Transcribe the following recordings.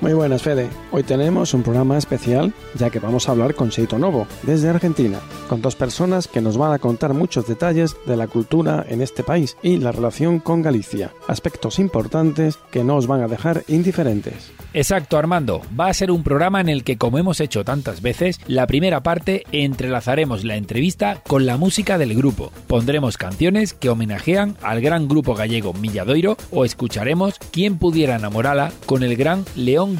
Muy buenas, Fede. Hoy tenemos un programa especial ya que vamos a hablar con Seito Novo, desde Argentina, con dos personas que nos van a contar muchos detalles de la cultura en este país y la relación con Galicia, aspectos importantes que no os van a dejar indiferentes. Exacto, Armando. Va a ser un programa en el que, como hemos hecho tantas veces, la primera parte entrelazaremos la entrevista con la música del grupo. Pondremos canciones que homenajean al gran grupo gallego Milladoiro o escucharemos Quién pudiera enamorarla con el gran León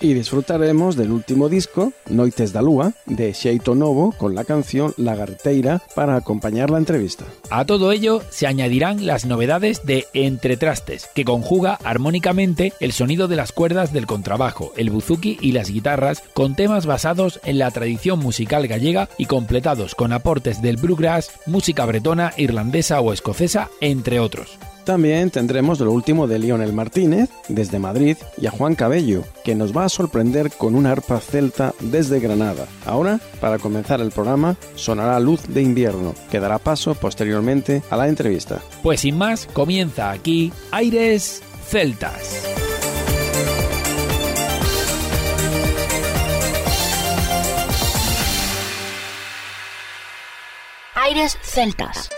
y disfrutaremos del último disco, Noites da Lua, de Xeito Novo, con la canción Lagarteira para acompañar la entrevista. A todo ello se añadirán las novedades de Entre Trastes, que conjuga armónicamente el sonido de las cuerdas del contrabajo, el buzuki y las guitarras, con temas basados en la tradición musical gallega y completados con aportes del bluegrass, música bretona, irlandesa o escocesa, entre otros. También tendremos lo último de Lionel Martínez desde Madrid y a Juan Cabello, que nos va a sorprender con una arpa celta desde Granada. Ahora, para comenzar el programa, sonará Luz de Invierno, que dará paso posteriormente a la entrevista. Pues sin más, comienza aquí Aires Celtas. Aires Celtas.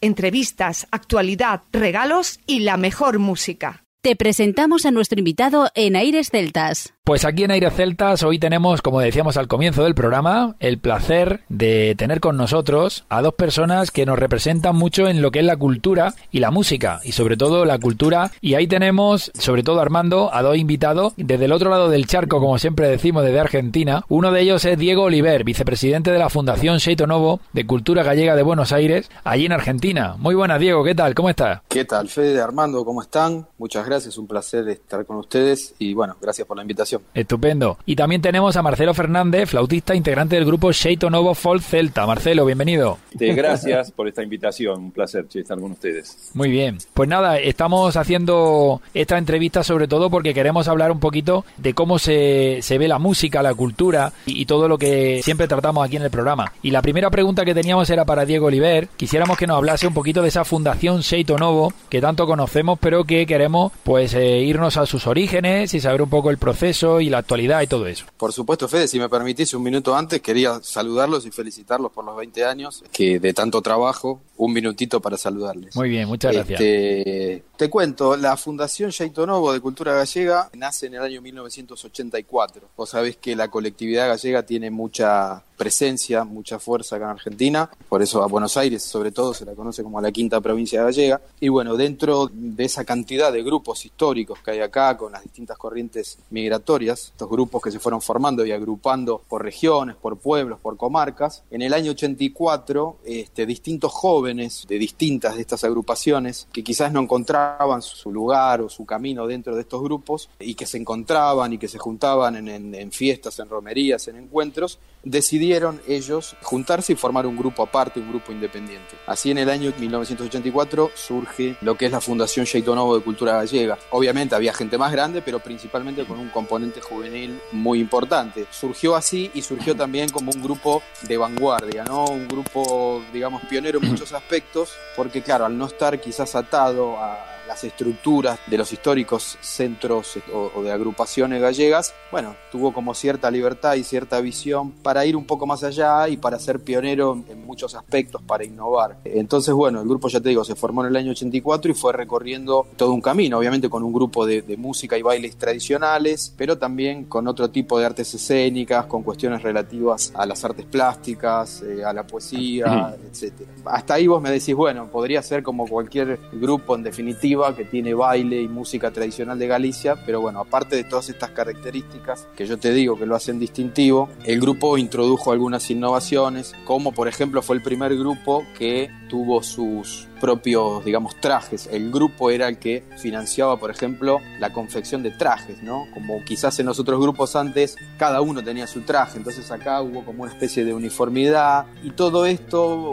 Entrevistas, actualidad, regalos y la mejor música. Te presentamos a nuestro invitado en Aires Celtas. Pues aquí en Aires Celtas hoy tenemos, como decíamos al comienzo del programa, el placer de tener con nosotros a dos personas que nos representan mucho en lo que es la cultura y la música, y sobre todo la cultura. Y ahí tenemos, sobre todo Armando, a dos invitados desde el otro lado del charco, como siempre decimos, desde Argentina. Uno de ellos es Diego Oliver, vicepresidente de la Fundación Sheito Novo de Cultura Gallega de Buenos Aires, allí en Argentina. Muy buenas, Diego, ¿qué tal? ¿Cómo estás? ¿Qué tal, Fede, Armando? ¿Cómo están? Muchas gracias, un placer estar con ustedes y bueno, gracias por la invitación. Estupendo. Y también tenemos a Marcelo Fernández, flautista, integrante del grupo Sheito Novo Folk Celta. Marcelo, bienvenido. gracias por esta invitación, un placer estar con ustedes. Muy bien. Pues nada, estamos haciendo esta entrevista sobre todo porque queremos hablar un poquito de cómo se, se ve la música, la cultura y, y todo lo que siempre tratamos aquí en el programa. Y la primera pregunta que teníamos era para Diego Oliver. Quisiéramos que nos hablase un poquito de esa fundación Sheito Novo que tanto conocemos, pero que queremos pues eh, irnos a sus orígenes y saber un poco el proceso y la actualidad y todo eso. Por supuesto, Fede, si me permitís un minuto antes, quería saludarlos y felicitarlos por los 20 años, que de tanto trabajo, un minutito para saludarles. Muy bien, muchas gracias. Este, te cuento, la Fundación Xeito Novo de Cultura Gallega nace en el año 1984. Vos sabés que la colectividad gallega tiene mucha presencia, mucha fuerza acá en Argentina, por eso a Buenos Aires sobre todo se la conoce como la quinta provincia gallega, y bueno, dentro de esa cantidad de grupos históricos que hay acá, con las distintas corrientes migratorias, estos grupos que se fueron formando y agrupando por regiones, por pueblos, por comarcas, en el año 84, este, distintos jóvenes de distintas de estas agrupaciones, que quizás no encontraban su lugar o su camino dentro de estos grupos, y que se encontraban y que se juntaban en, fiestas, en romerías, en encuentros, decidieron ellos juntarse y formar un grupo aparte, un grupo independiente. Así en el año 1984 surge lo que es la Fundación Novo de Cultura Gallega. Obviamente había gente más grande, pero principalmente con un componente juvenil muy importante. Surgió así y surgió también como un grupo de vanguardia, ¿no? Un grupo, digamos, pionero en muchos aspectos, porque claro, al no estar quizás atado a las estructuras de los históricos centros o, de agrupaciones gallegas, bueno, tuvo como cierta libertad y cierta visión para ir un poco más allá y para ser pionero en muchos aspectos, para innovar. Entonces, bueno, el grupo, ya te digo, se formó en el año 84 y fue recorriendo todo un camino, obviamente con un grupo de, música y bailes tradicionales, pero también con otro tipo de artes escénicas, con cuestiones relativas a las artes plásticas, eh, a la poesía, etc. Hasta ahí vos me decís, bueno, podría ser como cualquier grupo en definitiva que tiene baile y música tradicional de Galicia, pero bueno, aparte de todas estas características que yo te digo que lo hacen distintivo, el grupo introdujo algunas innovaciones, como por ejemplo fue el primer grupo que tuvo sus propios, digamos, trajes. El grupo era el que financiaba, por ejemplo, la confección de trajes, ¿no? Como quizás en los otros grupos antes, cada uno tenía su traje, entonces acá hubo como una especie de uniformidad y todo esto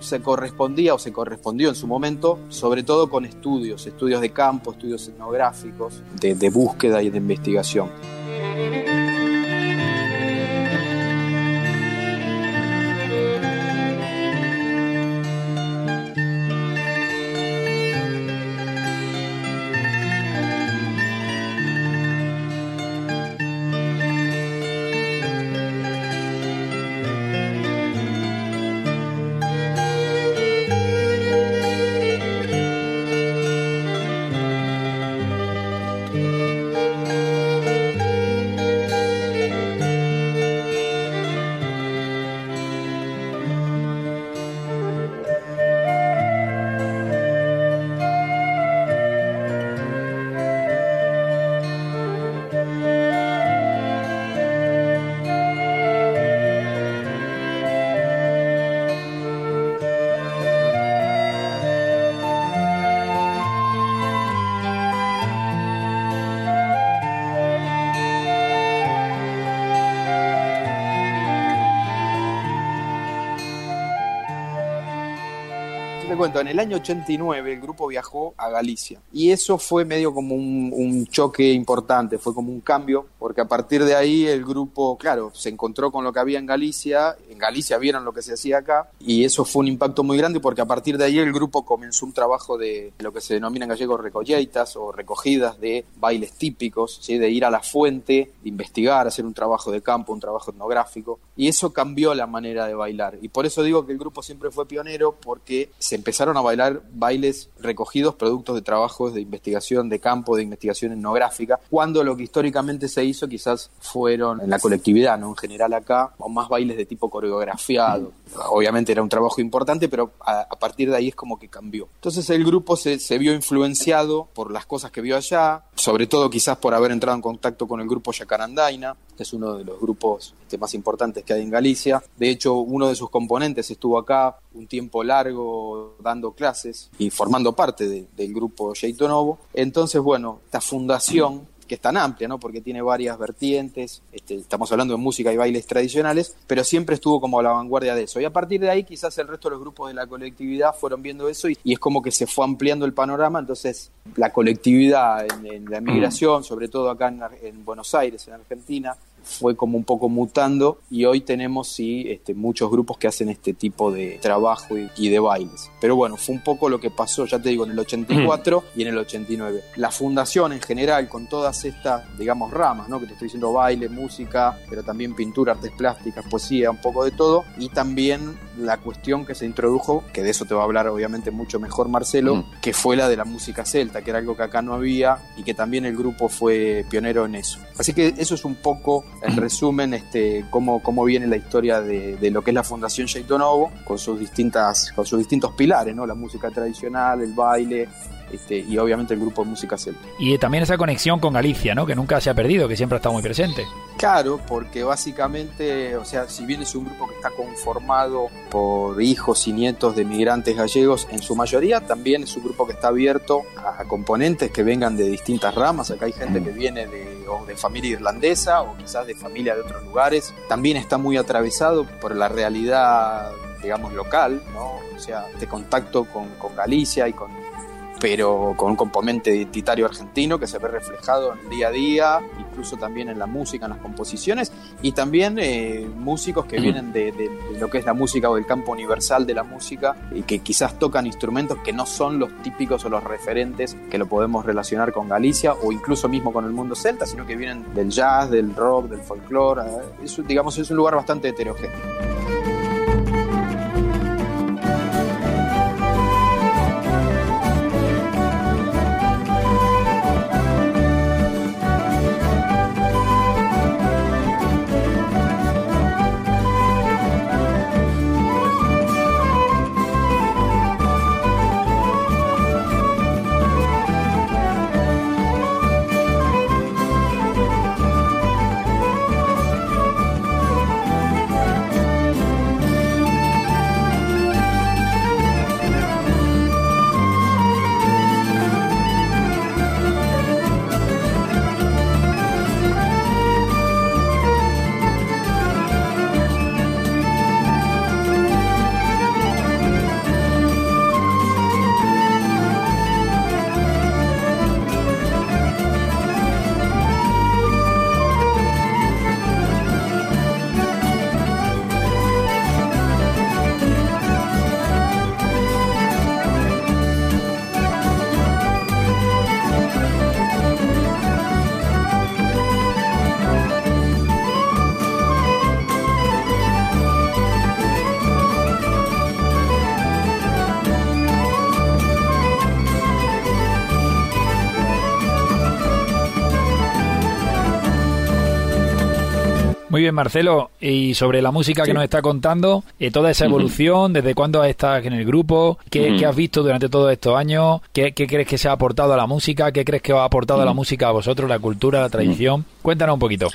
se correspondía o se correspondió en su momento, sobre todo con estudios, estudios de campo, estudios etnográficos, de, búsqueda y de investigación. Cuento, en el año 89 el grupo viajó a Galicia y eso fue medio como un, choque importante, fue como un cambio porque a partir de ahí el grupo, claro, se encontró con lo que había en Galicia, en Galicia vieron lo que se hacía acá, y eso fue un impacto muy grande porque a partir de ahí el grupo comenzó un trabajo de lo que se denomina en gallego recolleitas o recogidas de bailes típicos, ¿sí? de ir a la fuente, de investigar, hacer un trabajo de campo, un trabajo etnográfico, y eso cambió la manera de bailar. Y por eso digo que el grupo siempre fue pionero porque se empezaron a bailar bailes recogidos, productos de trabajos de investigación de campo, de investigación etnográfica, cuando lo que históricamente se hizo quizás fueron en la colectividad, ¿no? En general acá, o más bailes de tipo coreografiado. Obviamente era un trabajo importante, pero a, partir de ahí es como que cambió. Entonces el grupo se, vio influenciado por las cosas que vio allá, sobre todo quizás por haber entrado en contacto con el grupo Yacarandaina, que es uno de los grupos este, más importantes que hay en Galicia. De hecho, uno de sus componentes estuvo acá un tiempo largo dando clases y formando parte del grupo Jeito Novo. Entonces, bueno, esta fundación que es tan amplia, ¿no? Porque tiene varias vertientes, este, estamos hablando de música y bailes tradicionales, pero siempre estuvo como a la vanguardia de eso. Y a partir de ahí quizás el resto de los grupos de la colectividad fueron viendo eso y, es como que se fue ampliando el panorama, entonces la colectividad en, la migración, sobre todo acá en Buenos Aires, en Argentina, fue como un poco mutando y hoy tenemos sí este, muchos grupos que hacen este tipo de trabajo y, de bailes. Pero bueno, fue un poco lo que pasó, ya te digo, en el 84 y en el 89. La fundación en general, con todas estas, digamos, ramas, ¿no? Que te estoy diciendo baile, música, pero también pintura, artes plásticas, poesía, un poco de todo. Y también la cuestión que se introdujo, que de eso te va a hablar obviamente mucho mejor Marcelo, que fue la de la música celta, que era algo que acá no había y que también el grupo fue pionero en eso. Así que eso es un poco en resumen, este, cómo, cómo viene la historia de, de lo que es la Fundación Novo con sus distintas, con sus distintos pilares, ¿no? La música tradicional, el baile, este, y obviamente el grupo de música celta. Y también esa conexión con Galicia, ¿no? Que nunca se ha perdido, que siempre ha estado muy presente. Claro, porque básicamente, o sea, si bien es un grupo que está conformado por hijos y nietos de migrantes gallegos, en su mayoría también es un grupo que está abierto a componentes que vengan de distintas ramas. Acá hay gente que viene de, de familia irlandesa o quizás de familia de otros lugares. También está muy atravesado por la realidad digamos, local, ¿no? O sea, de contacto con, con Galicia y con, pero con un componente identitario argentino que se ve reflejado en el día a día, incluso también en la música, en las composiciones, y también eh, músicos que vienen de, lo que es la música o del campo universal de la música y que quizás tocan instrumentos que no son los típicos o los referentes que lo podemos relacionar con Galicia o incluso mismo con el mundo celta, sino que vienen del jazz, del rock, del folclore. Eh, digamos, es un lugar bastante heterogéneo. Bien, Marcelo. Y sobre la música que nos está contando, eh, toda esa evolución, ¿desde cuándo estás en el grupo? ¿Qué, has visto durante todos estos años? ¿Qué, crees que se ha aportado a la música? ¿Qué crees que os ha aportado a la música a vosotros, la cultura, la tradición? Cuéntanos un poquito.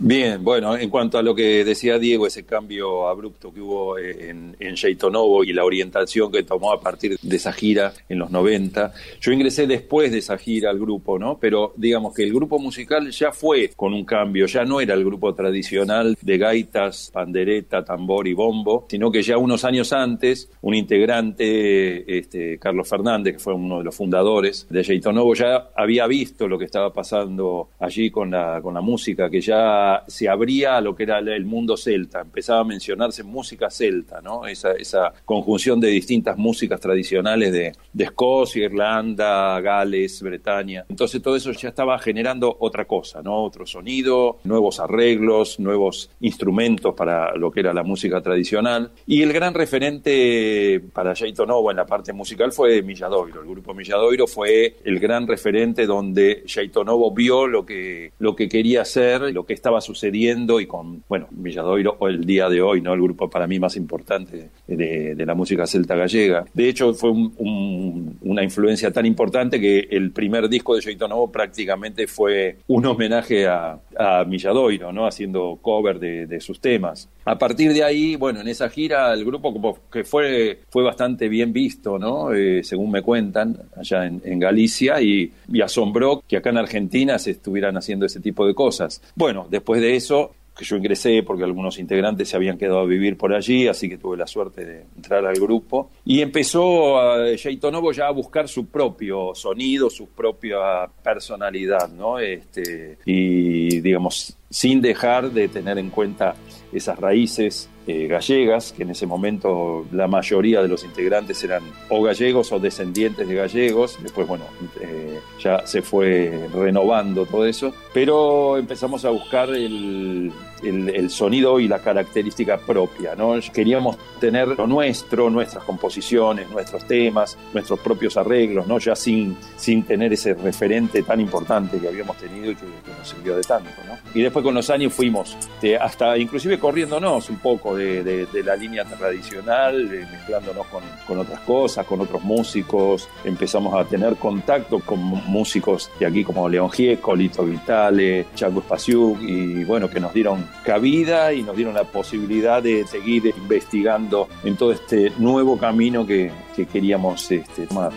Bien, bueno, en cuanto a lo que decía Diego, ese cambio abrupto que hubo en, en Novo y la orientación que tomó a partir de esa gira en los 90, yo ingresé después de esa gira al grupo, ¿no? Pero digamos que el grupo musical ya fue con un cambio, ya no era el grupo tradicional de gaitas, pandereta, tambor y bombo, sino que ya unos años antes, un integrante, este, Carlos Fernández, que fue uno de los fundadores de Novo, ya había visto lo que estaba pasando allí con la, con la música, que ya se abría a lo que era el mundo celta, empezaba a mencionarse música celta, ¿no? Esa, esa conjunción de distintas músicas tradicionales de, Escocia, Irlanda, Gales, Bretaña. Entonces todo eso ya estaba generando otra cosa. Otro sonido, nuevos arreglos, nuevos instrumentos para lo que era la música tradicional. Y el gran referente para Jaito en la parte musical fue Milladoiro. El grupo Milladoiro fue el gran referente donde Jaito Novo vio lo que, lo que quería hacer, lo que estaba sucediendo y con, bueno, Villadoiro o el día de hoy, ¿no? El grupo para mí más importante de, la música celta gallega. De hecho, fue una influencia tan importante que el primer disco de Joito Novo prácticamente fue un homenaje a, a Milladoiro, ¿no? Haciendo cover de, sus temas. A partir de ahí, bueno, en esa gira el grupo como que fue, fue bastante bien visto, ¿no? Eh, según me cuentan, allá en, Galicia y, y asombró que acá en Argentina se estuvieran haciendo ese tipo de cosas. Bueno, después Después de eso, que yo ingresé porque algunos integrantes se habían quedado a vivir por allí, así que tuve la suerte de entrar al grupo. Y empezó a Novo ya a buscar su propio sonido, su propia personalidad, ¿no? Este, y digamos, sin dejar de tener en cuenta esas raíces eh, gallegas, que en ese momento la mayoría de los integrantes eran o gallegos o descendientes de gallegos. Después, bueno, eh, ya se fue renovando todo eso, pero empezamos a buscar el, el, sonido y la característica propia. ¿no? Queríamos tener lo nuestro, nuestras composiciones, nuestros temas, nuestros propios arreglos, ¿no? ya sin, sin tener ese referente tan importante que habíamos tenido y que, nos sirvió de tanto. ¿no? Y después con los años fuimos eh, hasta inclusive corriéndonos un poco de, la línea tradicional, eh, mezclándonos con, con, otras cosas, con otros músicos, empezamos a tener contacto con músicos de aquí como León Gieco, Lito Vitale, Chaco Spasiuk y bueno, que nos dieron cabida y nos dieron la posibilidad de seguir investigando en todo este nuevo camino que, queríamos este, tomar.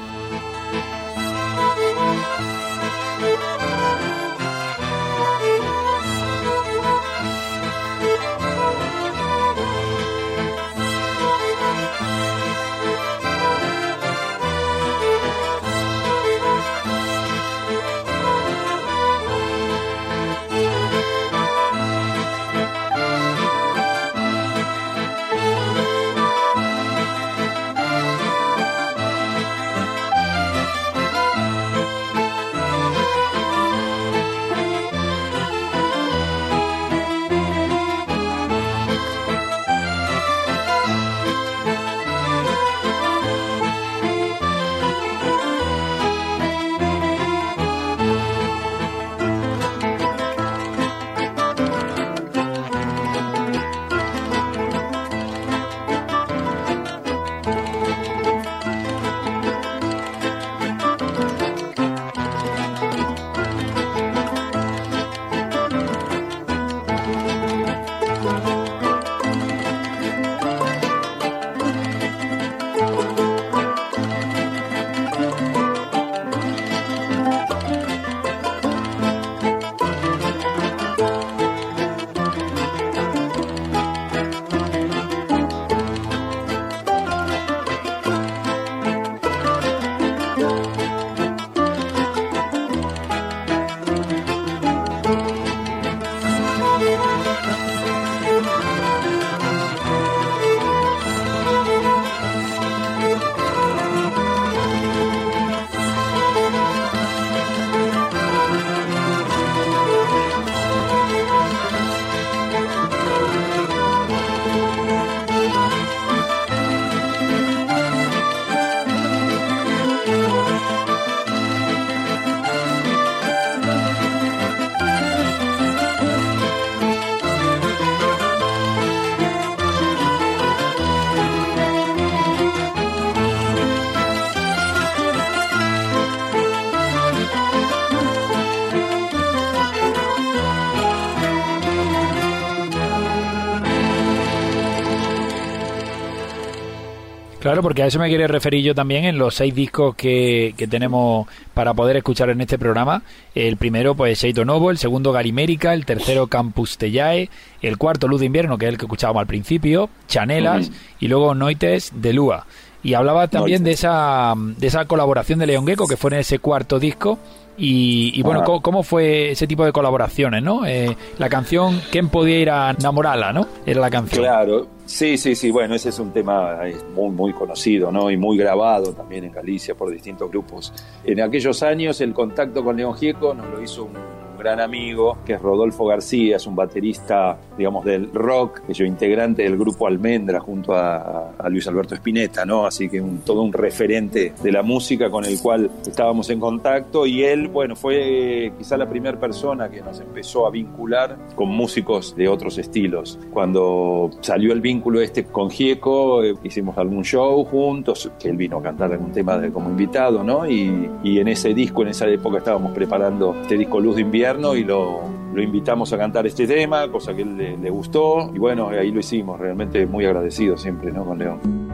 Claro, porque a eso me quiere referir yo también en los seis discos que, que tenemos para poder escuchar en este programa. El primero, pues, Seito Novo, el segundo, Garimérica, el tercero, Campus Tellae, el cuarto, Luz de Invierno, que es el que escuchábamos al principio, Chanelas, y luego Noites de Lua. Y hablaba también de esa, de esa colaboración de León Gecko, que fue en ese cuarto disco, y, bueno, ¿cómo, fue ese tipo de colaboraciones, no? Eh, la canción ¿Quién podía ir a enamorarla, no? Era la canción. Claro, sí, sí, sí. Bueno, ese es un tema muy, muy conocido, ¿no? Y muy grabado también en Galicia por distintos grupos. En aquellos años el contacto con León Gieco nos lo hizo un gran amigo, que es Rodolfo García, es un baterista, digamos, del rock, que yo integrante del grupo Almendra junto a, Luis Alberto Spinetta, ¿no? Así que un, todo un referente de la música con el cual estábamos en contacto y él, bueno, fue quizá la primera persona que nos empezó a vincular con músicos de otros estilos. Cuando salió el vínculo este con Gieco, eh, hicimos algún show juntos, que él vino a cantar algún tema de, como invitado, ¿no? Y, y en ese disco, en esa época estábamos preparando este disco Luz de Invierno, y lo, invitamos a cantar este tema, cosa que él le, le, gustó y bueno, ahí lo hicimos, realmente muy agradecido siempre ¿no? con León.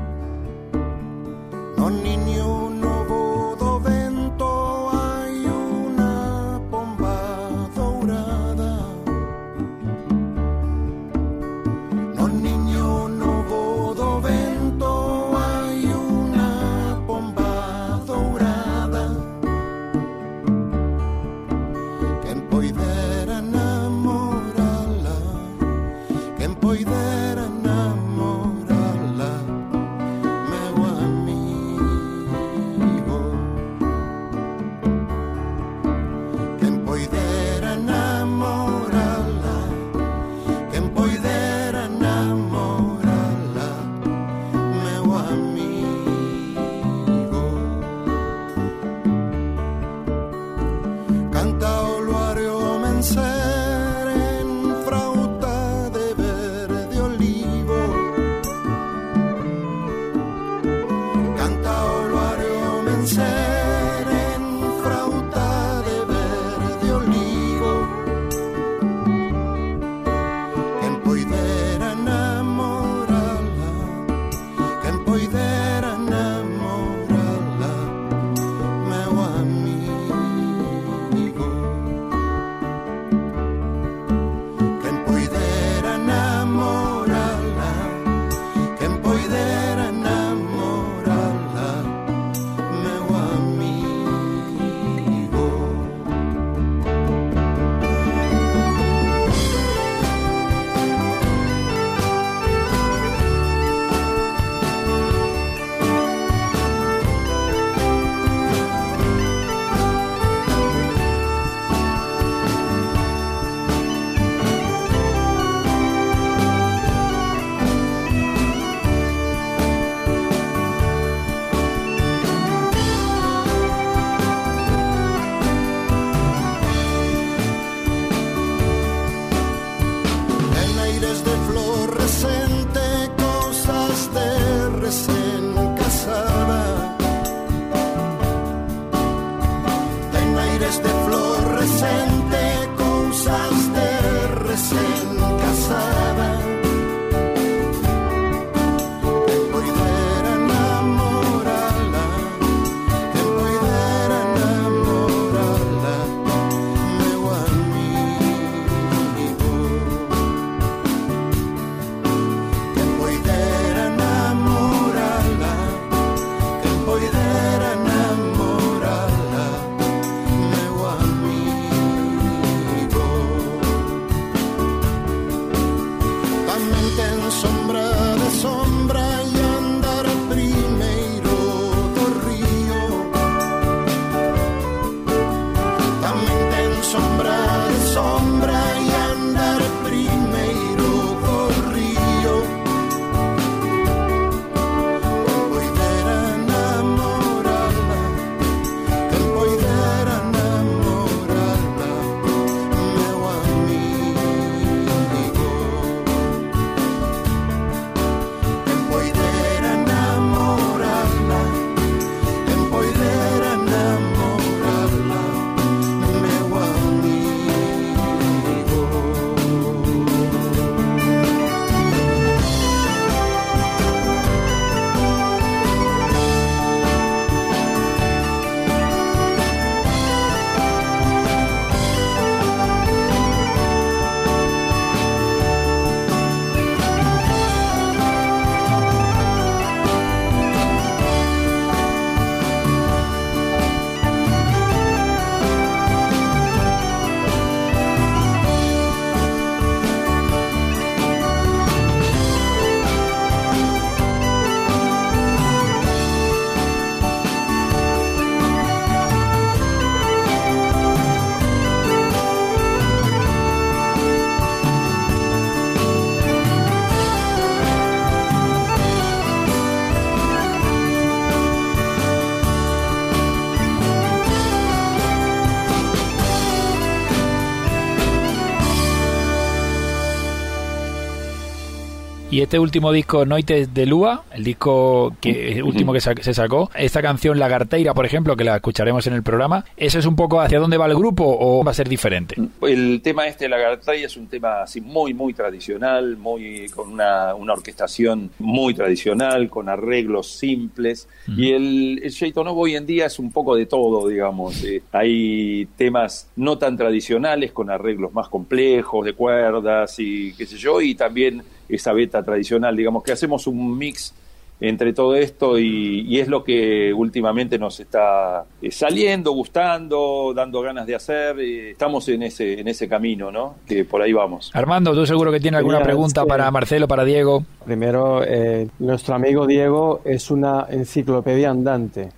Y este último disco, Noites de Lua, el disco que el último que se sacó, esta canción Lagarteira, por ejemplo, que la escucharemos en el programa, ¿eso es un poco hacia dónde va el grupo o va a ser diferente? El tema este, Lagarteira, es un tema así muy, muy tradicional, muy con una, una orquestación muy tradicional, con arreglos simples. Y el, el Novo hoy en día es un poco de todo, digamos. Eh, hay temas no tan tradicionales, con arreglos más complejos, de cuerdas y qué sé yo, y también esa beta tradicional, digamos que hacemos un mix entre todo esto y, es lo que últimamente nos está eh, saliendo, gustando, dando ganas de hacer. Eh, estamos en ese, en ese camino, ¿no? Que por ahí vamos. Armando, tú seguro que tienes alguna pregunta para Marcelo, para Diego. Primero, eh, nuestro amigo Diego es una enciclopedia andante.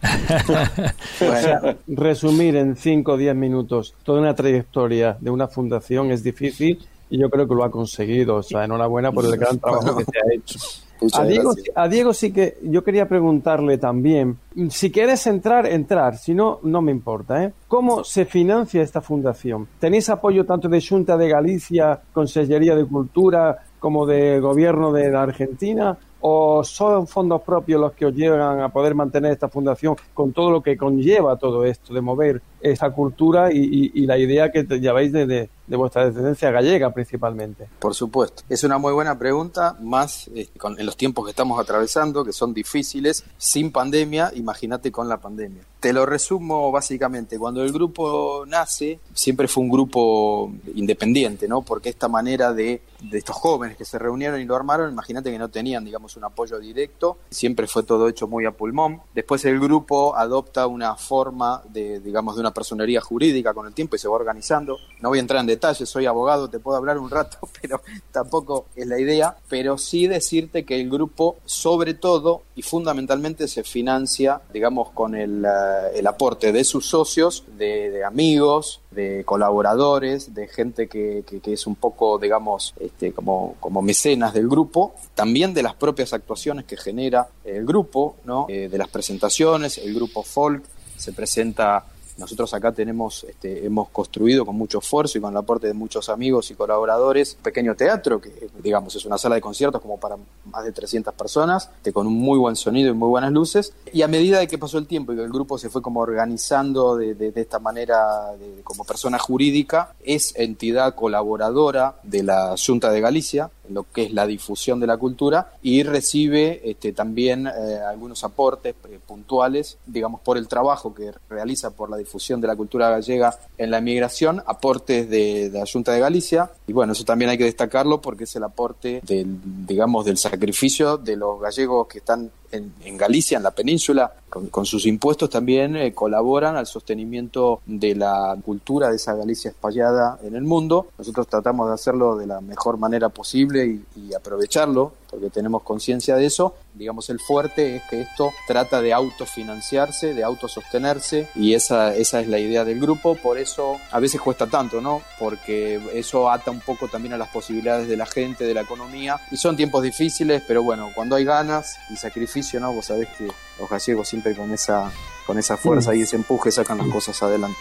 resumir en 5 o 10 minutos toda una trayectoria de una fundación es difícil y yo creo que lo ha conseguido. O sea, enhorabuena por el gran trabajo que se ha hecho. A Diego, a Diego, sí que yo quería preguntarle también, si quieres entrar, entrar, si no, no me importa. ¿eh? ¿Cómo se financia esta fundación? ¿Tenéis apoyo tanto de Junta de Galicia, Consellería de Cultura, como de Gobierno de la Argentina? ¿O son fondos propios los que os llevan a poder mantener esta fundación con todo lo que conlleva todo esto de mover esa cultura y, la idea que lleváis de, de, vuestra descendencia gallega principalmente? Por supuesto, es una muy buena pregunta, más eh, en los tiempos que estamos atravesando, que son difíciles, sin pandemia, imagínate con la pandemia. Te lo resumo básicamente, cuando el grupo nace, siempre fue un grupo independiente, ¿no? Porque esta manera de, de estos jóvenes que se reunieron y lo armaron, imagínate que no tenían, digamos, un apoyo directo, siempre fue todo hecho muy a pulmón. Después el grupo adopta una forma de, digamos, de una personería jurídica con el tiempo y se va organizando. No voy a entrar en soy abogado, te puedo hablar un rato, pero tampoco es la idea. Pero sí decirte que el grupo, sobre todo y fundamentalmente, se financia, digamos, con el, eh, el aporte de sus socios, de, amigos, de colaboradores, de gente que, que, es un poco, digamos, este, como, como mecenas del grupo, también de las propias actuaciones que genera el grupo, ¿no? Eh, de las presentaciones, el grupo folk se presenta nosotros acá tenemos, este, hemos construido con mucho esfuerzo y con el aporte de muchos amigos y colaboradores un pequeño teatro que, digamos, es una sala de conciertos como para más de 300 personas, este, con un muy buen sonido y muy buenas luces. Y a medida de que pasó el tiempo y que el grupo se fue como organizando de, de, esta manera como persona jurídica, es entidad colaboradora de la Junta de Galicia, en lo que es la difusión de la cultura, y recibe este, también eh, algunos aportes eh, puntuales, digamos, por el trabajo que realiza por la difusión difusión de la cultura gallega en la emigración, aportes de, la Junta de Galicia, y bueno, eso también hay que destacarlo porque es el aporte del, digamos, del sacrificio de los gallegos que están en, Galicia, en la península, con, sus impuestos también eh, colaboran al sostenimiento de la cultura de esa Galicia espallada en el mundo. Nosotros tratamos de hacerlo de la mejor manera posible y, y aprovecharlo, porque tenemos conciencia de eso. Digamos, el fuerte es que esto trata de autofinanciarse, de autosostenerse, y esa, esa es la idea del grupo. Por eso a veces cuesta tanto, ¿no? Porque eso ata un poco también a las posibilidades de la gente, de la economía, y son tiempos difíciles, pero bueno, cuando hay ganas y sacrificio, ¿no? Vos sabés que los gallegos siempre con esa, con esa fuerza y ese empuje sacan las cosas adelante.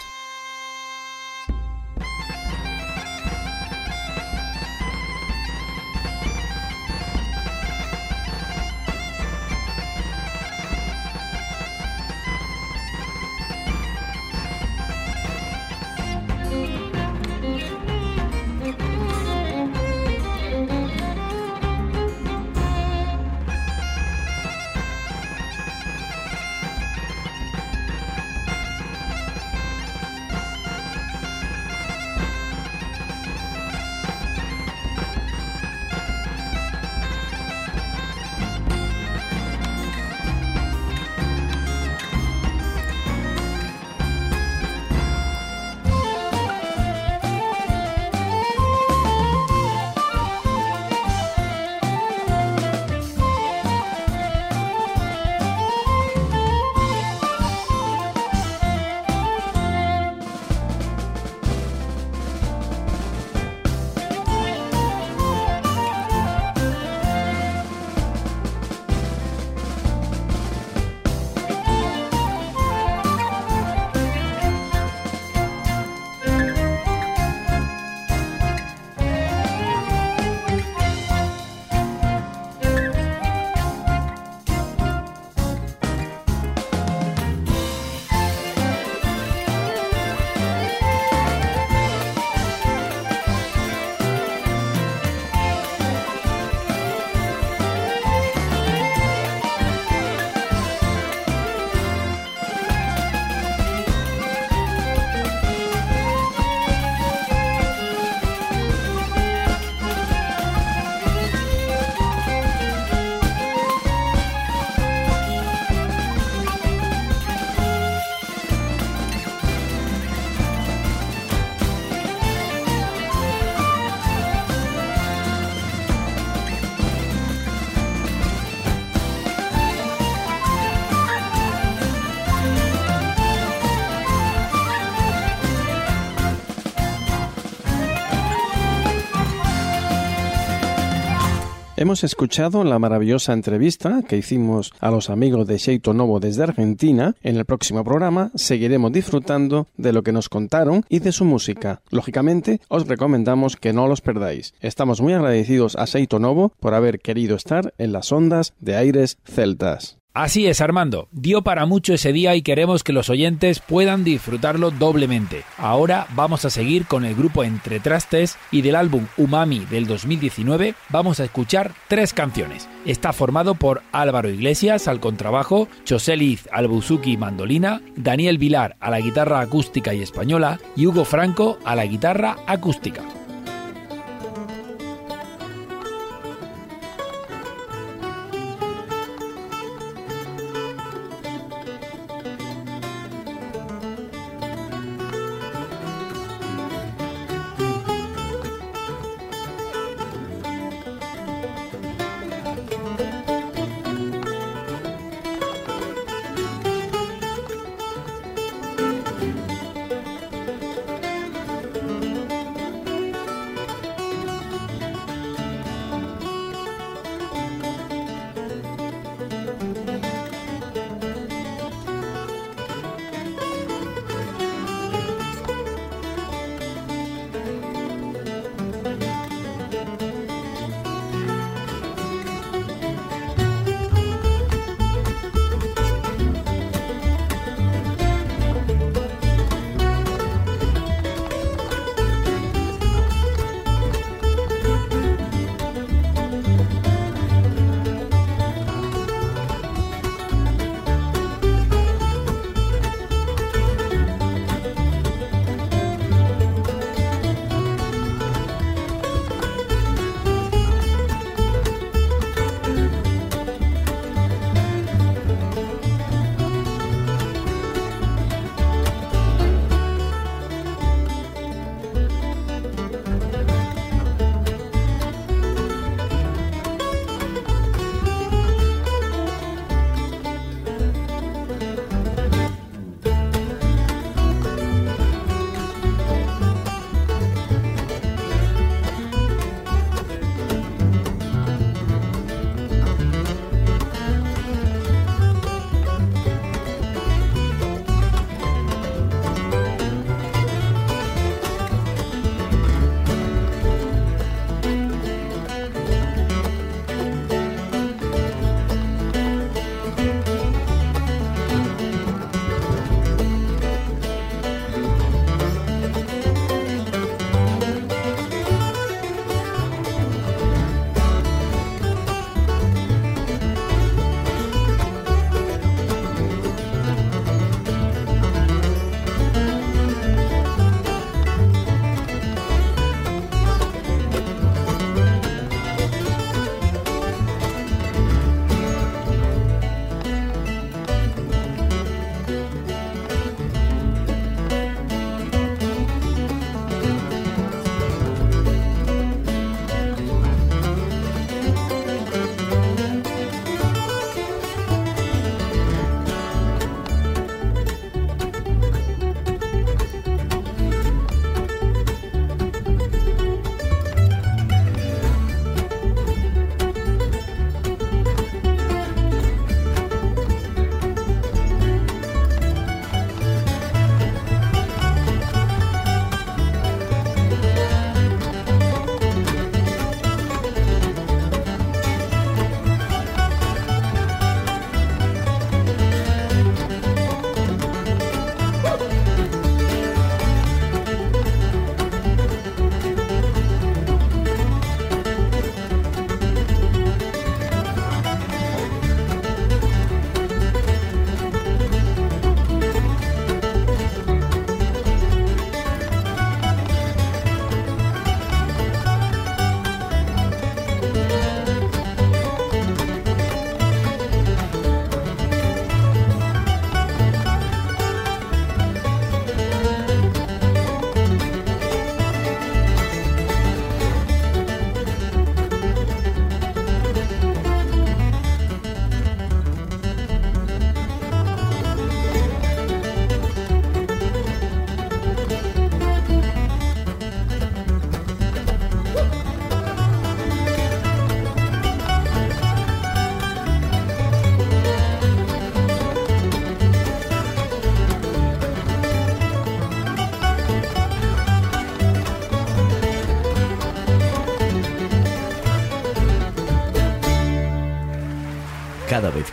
Hemos escuchado la maravillosa entrevista que hicimos a los amigos de Xeito Novo desde Argentina. En el próximo programa seguiremos disfrutando de lo que nos contaron y de su música. Lógicamente, os recomendamos que no los perdáis. Estamos muy agradecidos a Xeito Novo por haber querido estar en las ondas de aires celtas. Así es, Armando. Dio para mucho ese día y queremos que los oyentes puedan disfrutarlo doblemente. Ahora vamos a seguir con el grupo Entre Trastes y del álbum Umami del 2019 vamos a escuchar tres canciones. Está formado por Álvaro Iglesias al contrabajo, Choseliz al buzuki y mandolina, Daniel Vilar a la guitarra acústica y española y Hugo Franco a la guitarra acústica.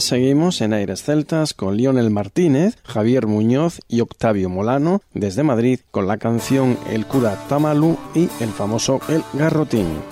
Seguimos en Aires Celtas con Lionel Martínez, Javier Muñoz y Octavio Molano desde Madrid con la canción El cura Tamalu y el famoso El Garrotín.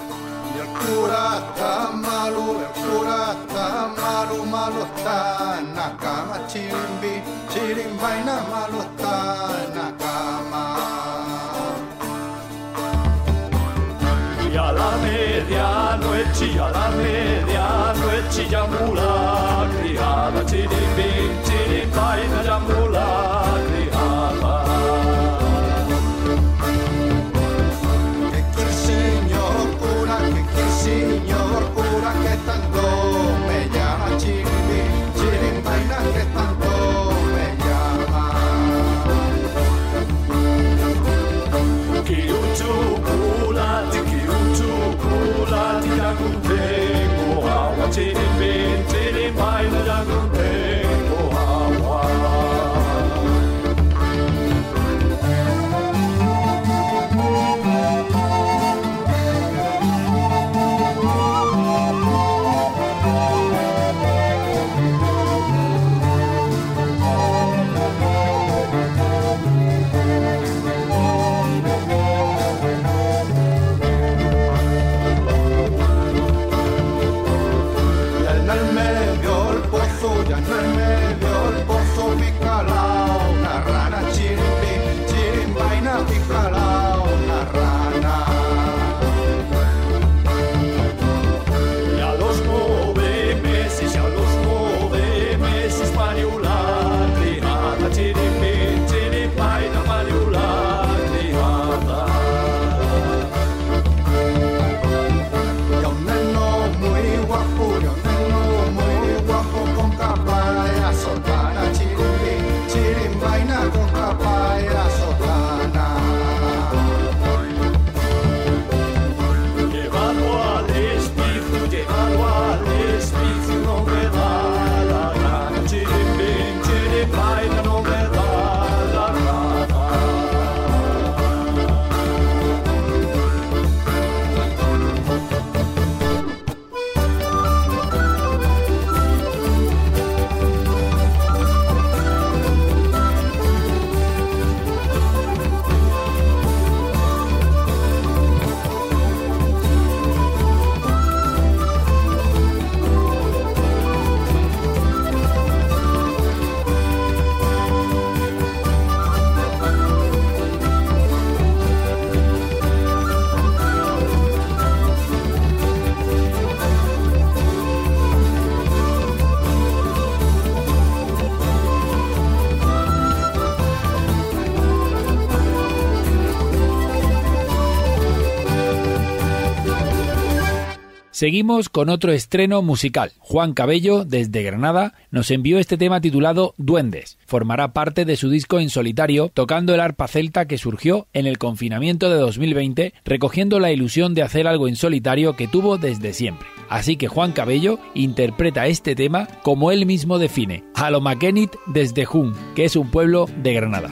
Seguimos con otro estreno musical. Juan Cabello, desde Granada, nos envió este tema titulado Duendes. Formará parte de su disco en solitario, tocando el arpa celta que surgió en el confinamiento de 2020, recogiendo la ilusión de hacer algo en solitario que tuvo desde siempre. Así que Juan Cabello interpreta este tema como él mismo define, a lo Maquenit desde Jun, que es un pueblo de Granada.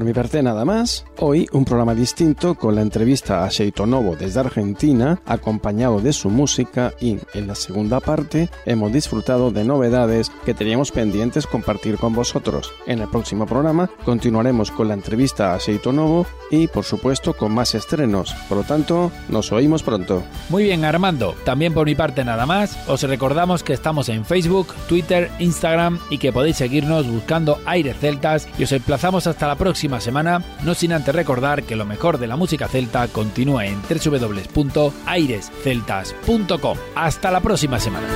Por mi parte nada más, hoy un programa distinto con la entrevista a Sheito Novo desde Argentina, acompañado de su música y en la segunda parte hemos disfrutado de novedades que teníamos pendientes compartir con vosotros. En el próximo programa continuaremos con la entrevista a Sheito Novo y por supuesto con más estrenos. Por lo tanto, nos oímos pronto. Muy bien Armando, también por mi parte nada más, os recordamos que estamos en Facebook, Twitter, Instagram y que podéis seguirnos buscando Aires Celtas y os emplazamos hasta la próxima semana, no sin antes recordar que lo mejor de la música celta continúa en www.airesceltas.com. Hasta la próxima semana.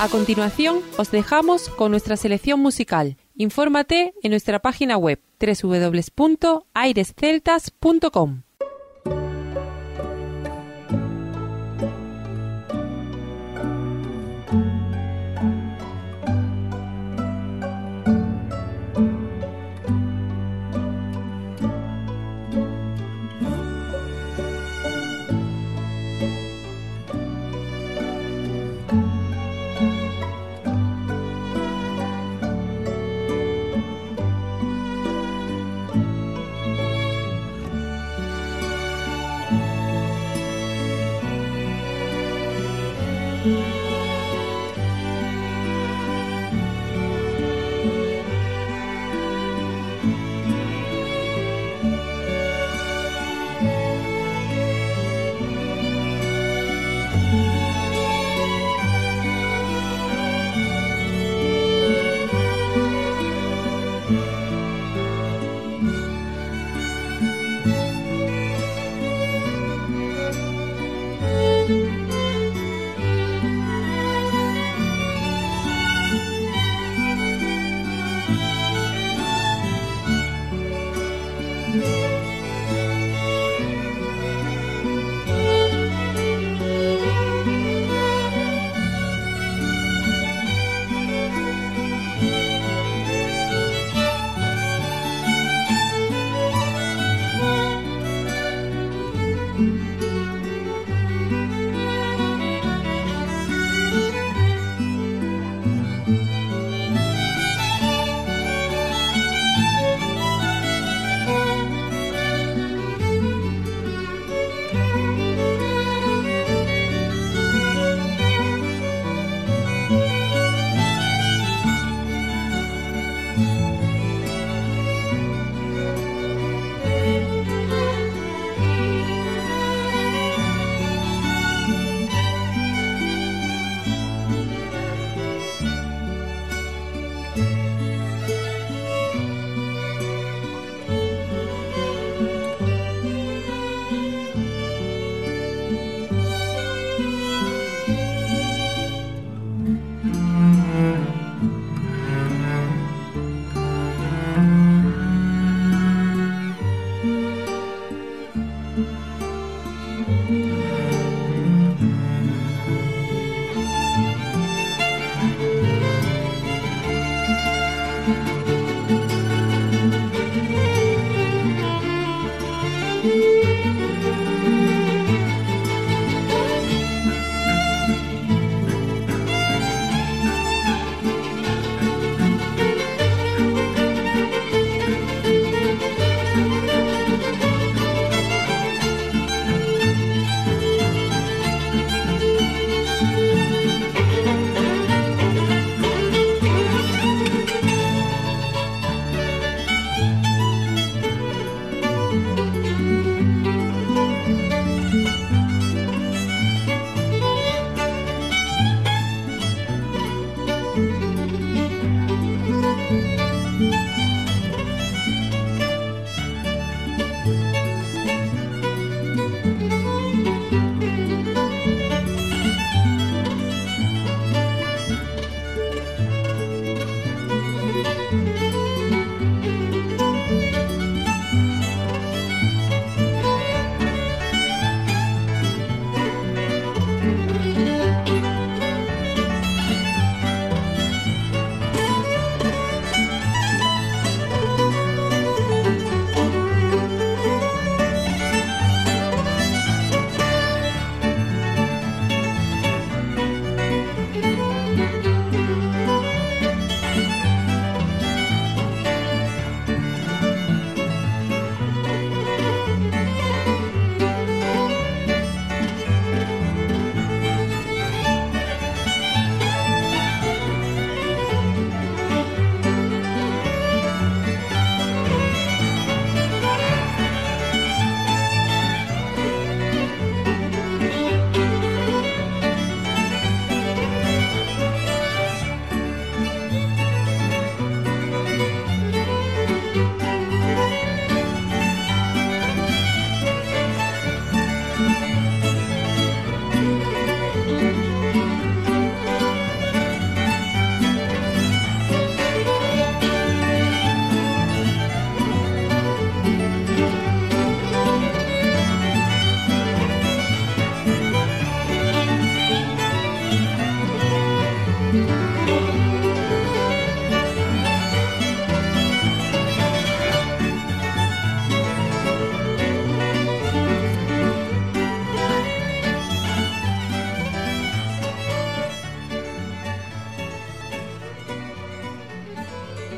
A continuación, os dejamos con nuestra selección musical. Infórmate en nuestra página web www.airesceltas.com.